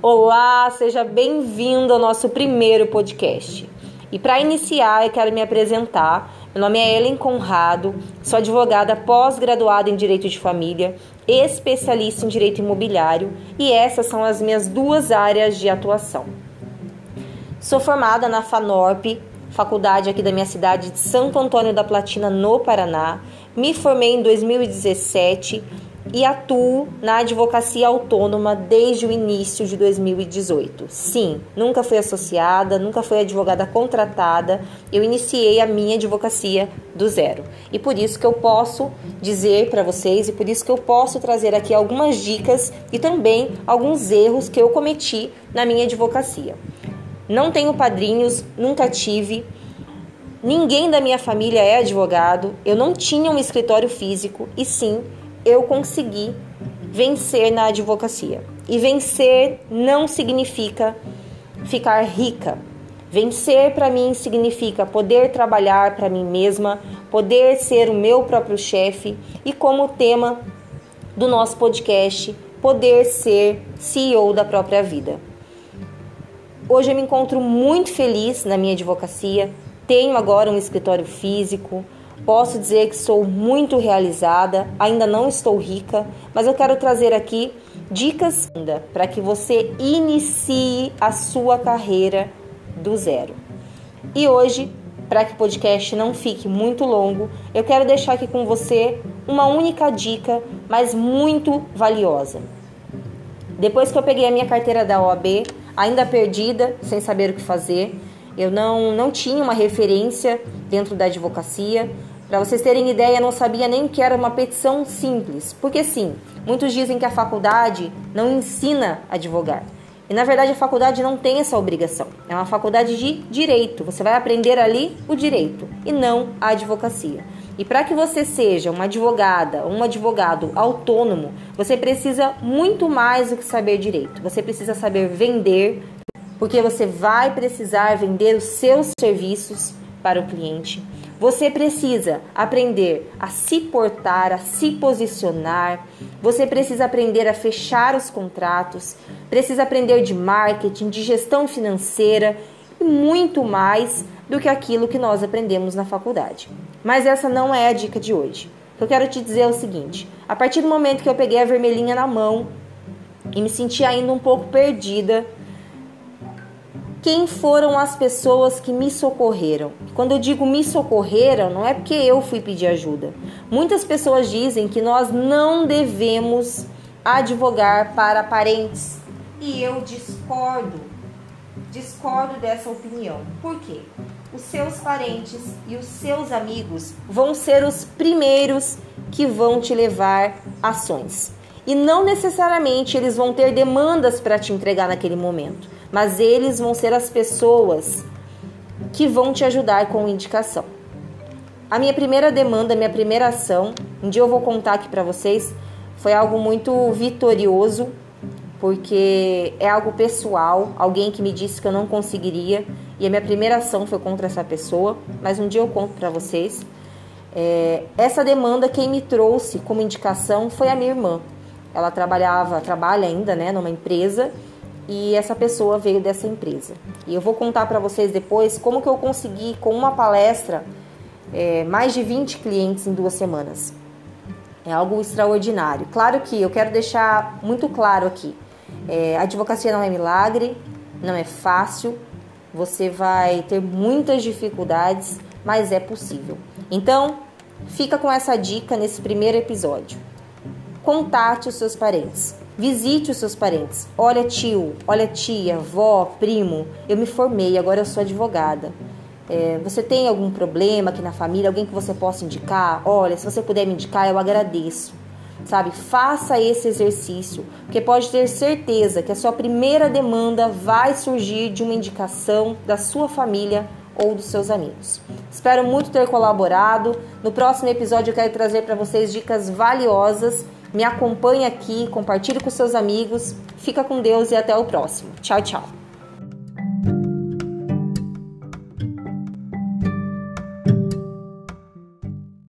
Olá, seja bem-vindo ao nosso primeiro podcast. E para iniciar, eu quero me apresentar. Meu nome é Ellen Conrado, sou advogada pós-graduada em Direito de Família, especialista em Direito Imobiliário e essas são as minhas duas áreas de atuação. Sou formada na FANORP, faculdade aqui da minha cidade de Santo Antônio da Platina, no Paraná. Me formei em 2017 e atuo na advocacia autônoma desde o início de 2018. Sim, nunca fui associada, nunca fui advogada contratada, eu iniciei a minha advocacia do zero. E por isso que eu posso dizer para vocês e por isso que eu posso trazer aqui algumas dicas e também alguns erros que eu cometi na minha advocacia. Não tenho padrinhos, nunca tive. Ninguém da minha família é advogado, eu não tinha um escritório físico e sim eu consegui vencer na advocacia. E vencer não significa ficar rica. Vencer para mim significa poder trabalhar para mim mesma, poder ser o meu próprio chefe e, como tema do nosso podcast, poder ser CEO da própria vida. Hoje eu me encontro muito feliz na minha advocacia, tenho agora um escritório físico, Posso dizer que sou muito realizada, ainda não estou rica, mas eu quero trazer aqui dicas para que você inicie a sua carreira do zero. E hoje, para que o podcast não fique muito longo, eu quero deixar aqui com você uma única dica, mas muito valiosa. Depois que eu peguei a minha carteira da OAB, ainda perdida, sem saber o que fazer, eu não, não tinha uma referência dentro da advocacia, para vocês terem ideia, não sabia nem que era uma petição simples. Porque sim, muitos dizem que a faculdade não ensina a advogar. E na verdade a faculdade não tem essa obrigação. É uma faculdade de direito. Você vai aprender ali o direito e não a advocacia. E para que você seja uma advogada, um advogado autônomo, você precisa muito mais do que saber direito. Você precisa saber vender, porque você vai precisar vender os seus serviços para o cliente. Você precisa aprender a se portar, a se posicionar. Você precisa aprender a fechar os contratos. Precisa aprender de marketing, de gestão financeira e muito mais do que aquilo que nós aprendemos na faculdade. Mas essa não é a dica de hoje. Eu quero te dizer é o seguinte: a partir do momento que eu peguei a vermelhinha na mão e me senti ainda um pouco perdida, quem foram as pessoas que me socorreram. Quando eu digo me socorreram, não é porque eu fui pedir ajuda. Muitas pessoas dizem que nós não devemos advogar para parentes. E eu discordo. Discordo dessa opinião. Por quê? Os seus parentes e os seus amigos vão ser os primeiros que vão te levar ações. E não necessariamente eles vão ter demandas para te entregar naquele momento mas eles vão ser as pessoas que vão te ajudar com indicação. A minha primeira demanda, minha primeira ação, um dia eu vou contar aqui para vocês, foi algo muito vitorioso, porque é algo pessoal, alguém que me disse que eu não conseguiria, e a minha primeira ação foi contra essa pessoa, mas um dia eu conto para vocês. É, essa demanda, quem me trouxe como indicação foi a minha irmã. Ela trabalhava, trabalha ainda, né, numa empresa e essa pessoa veio dessa empresa. E eu vou contar para vocês depois como que eu consegui, com uma palestra, é, mais de 20 clientes em duas semanas. É algo extraordinário. Claro que eu quero deixar muito claro aqui: é, a advocacia não é milagre, não é fácil, você vai ter muitas dificuldades, mas é possível. Então, fica com essa dica nesse primeiro episódio. Contate os seus parentes. Visite os seus parentes. Olha, tio, olha, tia, vó, primo, eu me formei, agora eu sou advogada. É, você tem algum problema aqui na família, alguém que você possa indicar? Olha, se você puder me indicar, eu agradeço. Sabe, faça esse exercício, porque pode ter certeza que a sua primeira demanda vai surgir de uma indicação da sua família ou dos seus amigos. Espero muito ter colaborado. No próximo episódio eu quero trazer para vocês dicas valiosas me acompanhe aqui, compartilhe com seus amigos. Fica com Deus e até o próximo. Tchau, tchau.